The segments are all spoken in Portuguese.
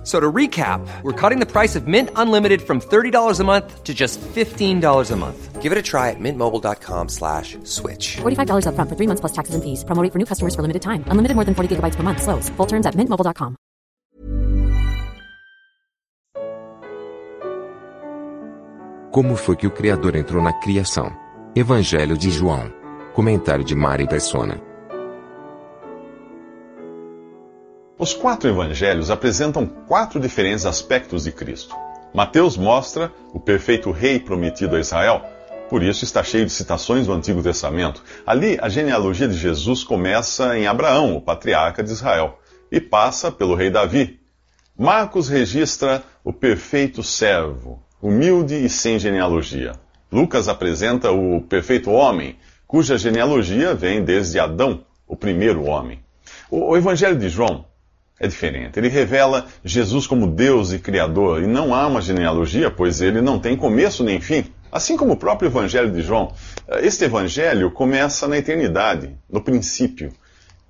F- So to recap, we're cutting the price of Mint Unlimited from $30 a month to just $15 a month. Give it a try at mintmobile.com slash switch. $45 upfront for three months plus taxes and fees. Promo rate for new customers for limited time. Unlimited more than 40 gigabytes per month. Slows. Full terms at mintmobile.com. Como foi que o Criador entrou na criação? Evangelho de João. Comentário de Mari Persona. Os quatro evangelhos apresentam quatro diferentes aspectos de Cristo. Mateus mostra o perfeito rei prometido a Israel, por isso está cheio de citações do Antigo Testamento. Ali, a genealogia de Jesus começa em Abraão, o patriarca de Israel, e passa pelo rei Davi. Marcos registra o perfeito servo, humilde e sem genealogia. Lucas apresenta o perfeito homem, cuja genealogia vem desde Adão, o primeiro homem. O, Evangelho de João é diferente. Ele revela Jesus como Deus e Criador, e não há uma genealogia, pois ele não tem começo nem fim. Assim como o próprio Evangelho de João, este Evangelho começa na eternidade, no princípio,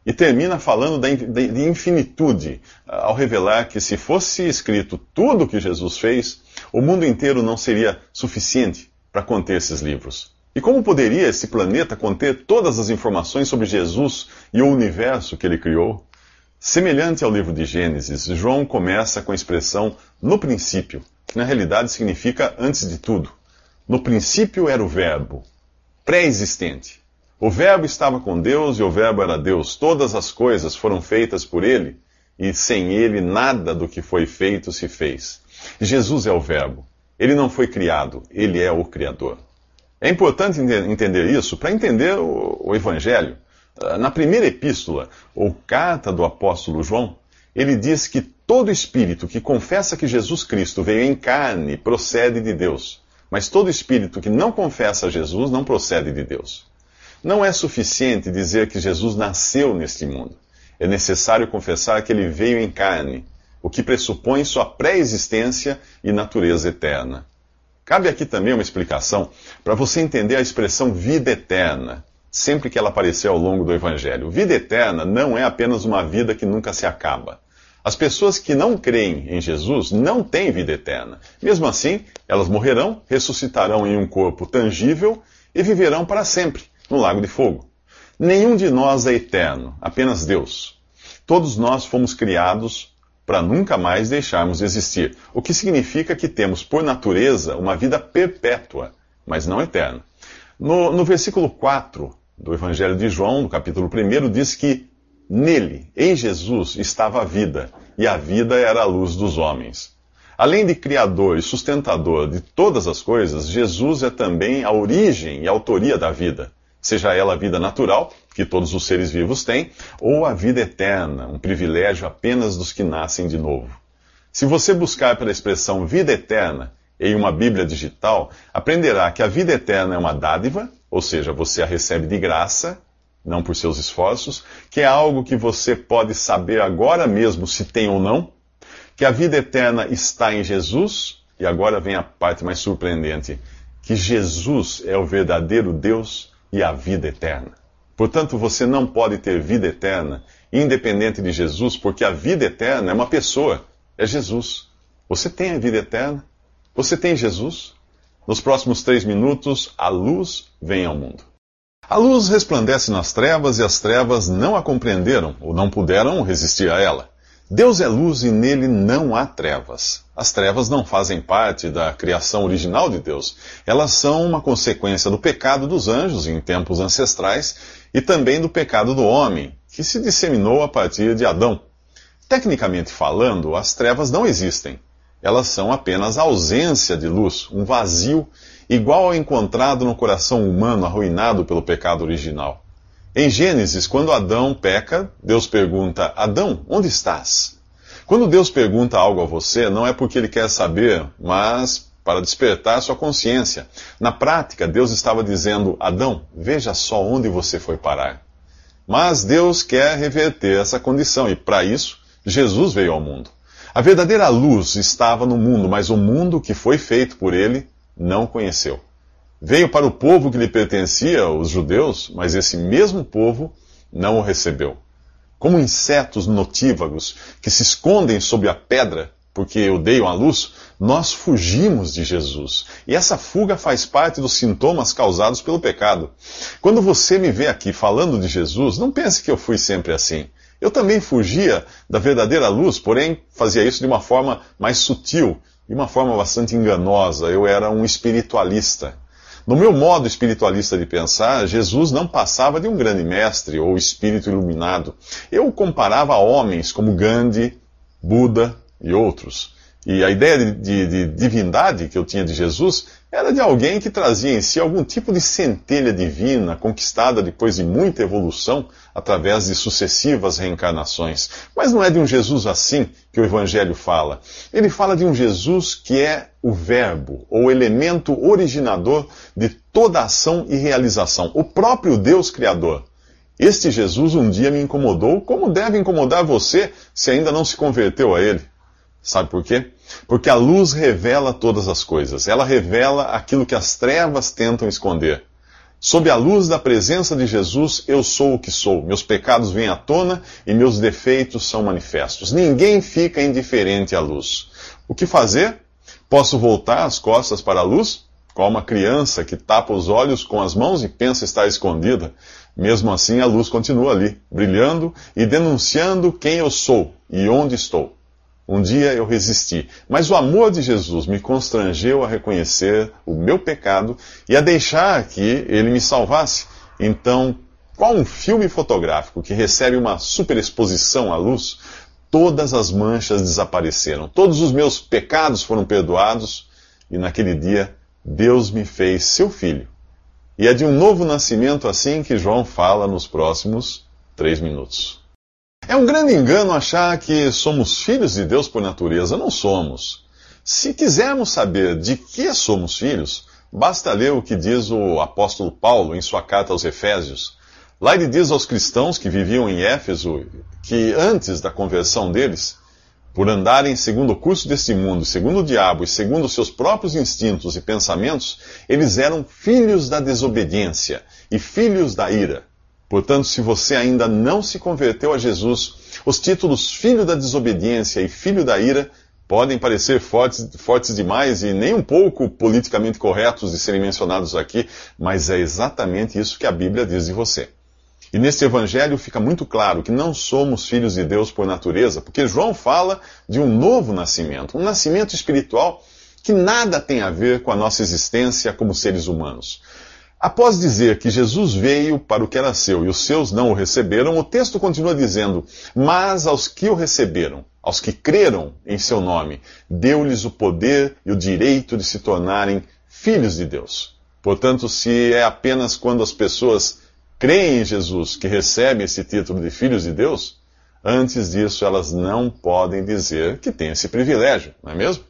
e termina falando de infinitude, ao revelar que se fosse escrito tudo o que Jesus fez, o mundo inteiro não seria suficiente para conter esses livros. E como poderia esse planeta conter todas as informações sobre Jesus e o universo que ele criou? Semelhante ao livro de Gênesis, João começa com a expressão no princípio, que na realidade significa antes de tudo. No princípio era o Verbo, pré-existente. O Verbo estava com Deus e o Verbo era Deus. Todas as coisas foram feitas por ele e sem ele nada do que foi feito se fez. Jesus é o Verbo. Ele não foi criado, ele é o Criador. É importante entender isso para entender o, Evangelho. Na primeira epístola, ou carta do apóstolo João, ele diz que todo espírito que confessa que Jesus Cristo veio em carne procede de Deus, mas todo espírito que não confessa Jesus não procede de Deus. Não é suficiente dizer que Jesus nasceu neste mundo. É necessário confessar que ele veio em carne, o que pressupõe sua pré-existência e natureza eterna. Cabe aqui também uma explicação para você entender a expressão vida eterna, sempre que ela aparecer ao longo do Evangelho. Vida eterna não é apenas uma vida que nunca se acaba. As pessoas que não creem em Jesus não têm vida eterna. Mesmo assim, elas morrerão, ressuscitarão em um corpo tangível e viverão para sempre no lago de fogo. Nenhum de nós é eterno, apenas Deus. Todos nós fomos criados para nunca mais deixarmos de existir, o que significa que temos, por natureza, uma vida perpétua, mas não eterna. No, no versículo 4 do Evangelho de João, no capítulo 1, diz que nele, em Jesus, estava a vida, e a vida era a luz dos homens. Além de criador e sustentador de todas as coisas, Jesus é também a origem e a autoria da vida, seja ela a vida natural, que todos os seres vivos têm, ou a vida eterna, um privilégio apenas dos que nascem de novo. Se você buscar pela expressão vida eterna em uma Bíblia digital, aprenderá que a vida eterna é uma dádiva, ou seja, você a recebe de graça, não por seus esforços, que é algo que você pode saber agora mesmo se tem ou não, que a vida eterna está em Jesus, e agora vem a parte mais surpreendente, que Jesus é o verdadeiro Deus e a vida eterna. Portanto, você não pode ter vida eterna independente de Jesus, porque a vida eterna é uma pessoa, é Jesus. Você tem a vida eterna? Você tem Jesus? Nos próximos três minutos, a luz vem ao mundo. A luz resplandece nas trevas e as trevas não a compreenderam ou não puderam resistir a ela. Deus é luz e nele não há trevas. As trevas não fazem parte da criação original de Deus. Elas são uma consequência do pecado dos anjos em tempos ancestrais e também do pecado do homem, que se disseminou a partir de Adão. Tecnicamente falando, as trevas não existem. Elas são apenas ausência de luz, um vazio igual ao encontrado no coração humano arruinado pelo pecado original. Em Gênesis, quando Adão peca, Deus pergunta: Adão, onde estás? Quando Deus pergunta algo a você, não é porque ele quer saber, mas para despertar sua consciência. Na prática, Deus estava dizendo: Adão, veja só onde você foi parar. Mas Deus quer reverter essa condição e, para isso, Jesus veio ao mundo. A verdadeira luz estava no mundo, mas o mundo que foi feito por ele não conheceu. Veio para o povo que lhe pertencia, os judeus, mas esse mesmo povo não o recebeu. Como insetos notívagos que se escondem sob a pedra porque odeiam a luz, nós fugimos de Jesus. E essa fuga faz parte dos sintomas causados pelo pecado. Quando você me vê aqui falando de Jesus, não pense que eu fui sempre assim. Eu também fugia da verdadeira luz, porém fazia isso de uma forma mais sutil, de uma forma bastante enganosa. Eu era um espiritualista. No meu modo espiritualista de pensar, Jesus não passava de um grande mestre ou espírito iluminado. Eu o comparava a homens como Gandhi, Buda e outros. E a ideia de, de, de, divindade que eu tinha de Jesus era de alguém que trazia em si algum tipo de centelha divina, conquistada depois de muita evolução, através de sucessivas reencarnações. Mas não é de um Jesus assim que o Evangelho fala. Ele fala de um Jesus que é o Verbo, ou elemento originador de toda ação e realização, o próprio Deus Criador. Este Jesus um dia me incomodou, como deve incomodar você se ainda não se converteu a ele. Sabe por quê? Porque a luz revela todas as coisas. Ela revela aquilo que as trevas tentam esconder. Sob a luz da presença de Jesus, eu sou o que sou. Meus pecados vêm à tona e meus defeitos são manifestos. Ninguém fica indiferente à luz. O que fazer? Posso voltar as costas para a luz? Qual uma criança que tapa os olhos com as mãos e pensa estar escondida. Mesmo assim, a luz continua ali, brilhando e denunciando quem eu sou e onde estou. Um dia eu resisti, mas o amor de Jesus me constrangeu a reconhecer o meu pecado e a deixar que ele me salvasse. Então, qual um filme fotográfico que recebe uma superexposição à luz? Todas as manchas desapareceram, todos os meus pecados foram perdoados e naquele dia Deus me fez seu filho. E é de um novo nascimento assim que João fala nos próximos três minutos. É um grande engano achar que somos filhos de Deus por natureza. Não somos. Se quisermos saber de que somos filhos, basta ler o que diz o apóstolo Paulo em sua carta aos Efésios. Lá ele diz aos cristãos que viviam em Éfeso que antes da conversão deles, por andarem segundo o curso deste mundo, segundo o diabo e segundo os seus próprios instintos e pensamentos, eles eram filhos da desobediência e filhos da ira. Portanto, se você ainda não se converteu a Jesus, os títulos filho da desobediência e filho da ira podem parecer fortes, fortes demais e nem um pouco politicamente corretos de serem mencionados aqui, mas é exatamente isso que a Bíblia diz de você. E neste evangelho fica muito claro que não somos filhos de Deus por natureza, porque João fala de um novo nascimento, um nascimento espiritual que nada tem a ver com a nossa existência como seres humanos. Após dizer que Jesus veio para o que era seu e os seus não o receberam, o texto continua dizendo: Mas aos que o receberam, aos que creram em seu nome, deu-lhes o poder e o direito de se tornarem filhos de Deus. Portanto, se é apenas quando as pessoas creem em Jesus que recebem esse título de filhos de Deus, antes disso elas não podem dizer que têm esse privilégio, não é mesmo?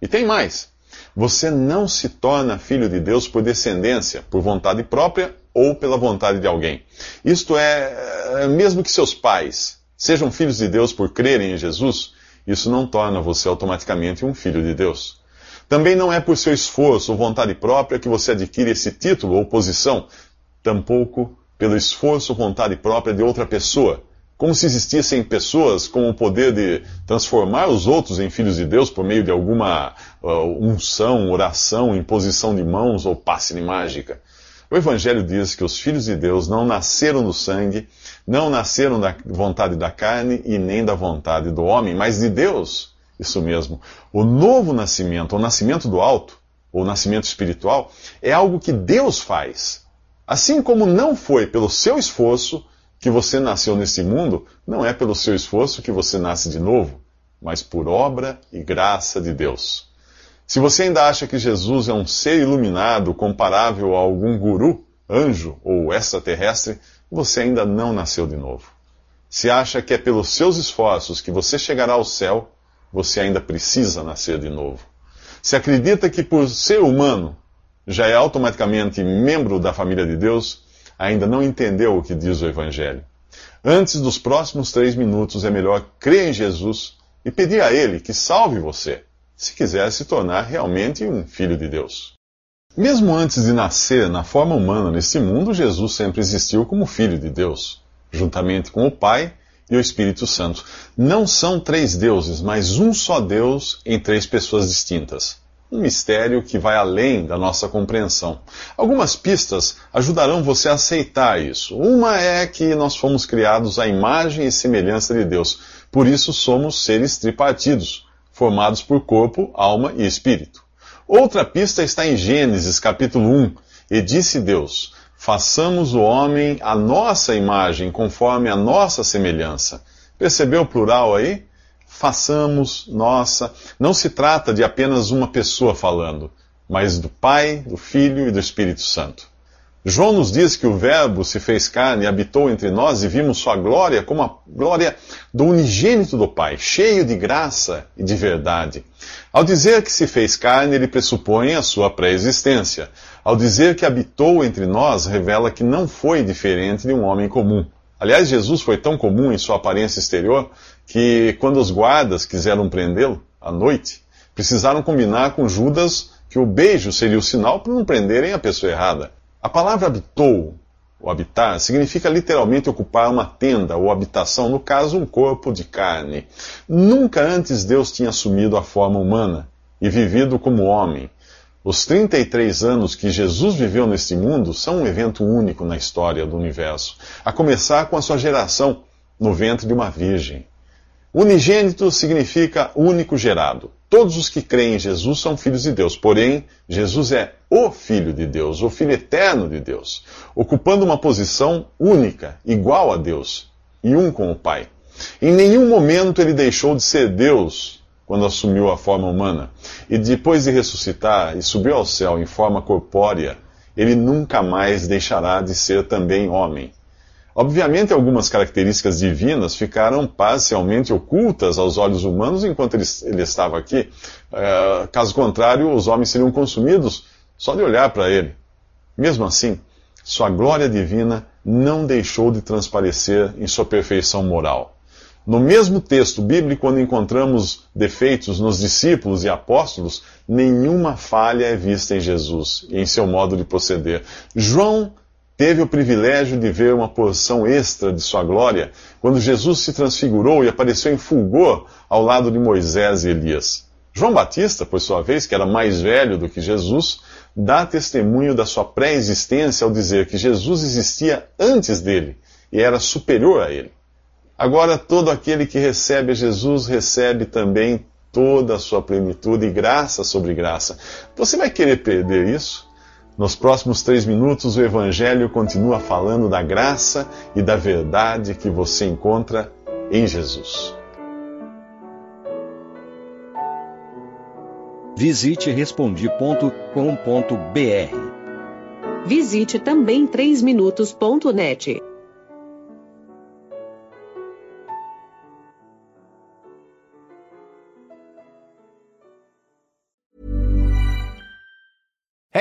E tem mais. Você não se torna filho de Deus por descendência, por vontade própria ou pela vontade de alguém. Isto é, é, mesmo que seus pais sejam filhos de Deus por crerem em Jesus, isso não torna você automaticamente um filho de Deus. Também não é por seu esforço ou vontade própria que você adquire esse título ou posição, tampouco pelo esforço ou vontade própria de outra pessoa como se existissem pessoas com o poder de transformar os outros em filhos de Deus por meio de alguma uh, unção, oração, imposição de mãos ou passe de mágica. O Evangelho diz que os filhos de Deus não nasceram do sangue, não nasceram da vontade da carne e nem da vontade do homem, mas de Deus. Isso mesmo. O novo nascimento, o nascimento do alto, o nascimento espiritual, é algo que Deus faz. Assim como não foi pelo seu esforço, que você nasceu nesse mundo não é pelo seu esforço que você nasce de novo, mas por obra e graça de Deus. Se você ainda acha que Jesus é um ser iluminado comparável a algum guru, anjo ou extraterrestre, você ainda não nasceu de novo. Se acha que é pelos seus esforços que você chegará ao céu, você ainda precisa nascer de novo. Se acredita que por ser humano já é automaticamente membro da família de Deus, ainda não entendeu o que diz o Evangelho. Antes dos próximos três minutos, é melhor crer em Jesus e pedir a Ele que salve você, se quiser se tornar realmente um filho de Deus. Mesmo antes de nascer na forma humana neste mundo, Jesus sempre existiu como Filho de Deus, juntamente com o Pai e o Espírito Santo. Não são três deuses, mas um só Deus em três pessoas distintas. Um mistério que vai além da nossa compreensão. Algumas pistas ajudarão você a aceitar isso. Uma é que nós fomos criados à imagem e semelhança de Deus. Por isso somos seres tripartidos, formados por corpo, alma e espírito. Outra pista está em Gênesis capítulo 1. E disse Deus: Façamos o homem à nossa imagem, conforme a nossa semelhança. Percebeu o plural aí? Façamos nossa. Não se trata de apenas uma pessoa falando, mas do Pai, do Filho e do Espírito Santo. João nos diz que o Verbo se fez carne e habitou entre nós e vimos sua glória como a glória do unigênito do Pai, cheio de graça e de verdade. Ao dizer que se fez carne, ele pressupõe a sua pré-existência. Ao dizer que habitou entre nós, revela que não foi diferente de um homem comum. Aliás, Jesus foi tão comum em sua aparência exterior que, quando os guardas quiseram prendê-lo à noite, precisaram combinar com Judas que o beijo seria o sinal para não prenderem a pessoa errada. A palavra habitou, ou habitar, significa literalmente ocupar uma tenda ou habitação, no caso, um corpo de carne. Nunca antes Deus tinha assumido a forma humana e vivido como homem. Os 33 anos que Jesus viveu neste mundo são um evento único na história do universo, a começar com a sua geração no ventre de uma virgem. Unigênito significa único gerado. Todos os que creem em Jesus são filhos de Deus, porém, Jesus é o Filho de Deus, o Filho eterno de Deus, ocupando uma posição única, igual a Deus, e um com o Pai. Em nenhum momento ele deixou de ser Deus quando assumiu a forma humana. E depois de ressuscitar e subiu ao céu em forma corpórea, ele nunca mais deixará de ser também homem. Obviamente, algumas características divinas ficaram parcialmente ocultas aos olhos humanos enquanto ele, ele estava aqui. Uh, caso contrário, os homens seriam consumidos só de olhar para ele. Mesmo assim, sua glória divina não deixou de transparecer em sua perfeição moral. No mesmo texto bíblico, quando encontramos defeitos nos discípulos e apóstolos, nenhuma falha é vista em Jesus e em seu modo de proceder. João teve o privilégio de ver uma porção extra de sua glória quando Jesus se transfigurou e apareceu em fulgor ao lado de Moisés e Elias. João Batista, por sua vez, que era mais velho do que Jesus, dá testemunho da sua pré-existência ao dizer que Jesus existia antes dele e era superior a ele. Agora, todo aquele que recebe Jesus recebe também toda a sua plenitude e graça sobre graça. Você vai querer perder isso? Nos próximos três minutos, o Evangelho continua falando da graça e da verdade que você encontra em Jesus. Visite Respondi.com.br. Visite também 3minutos.net.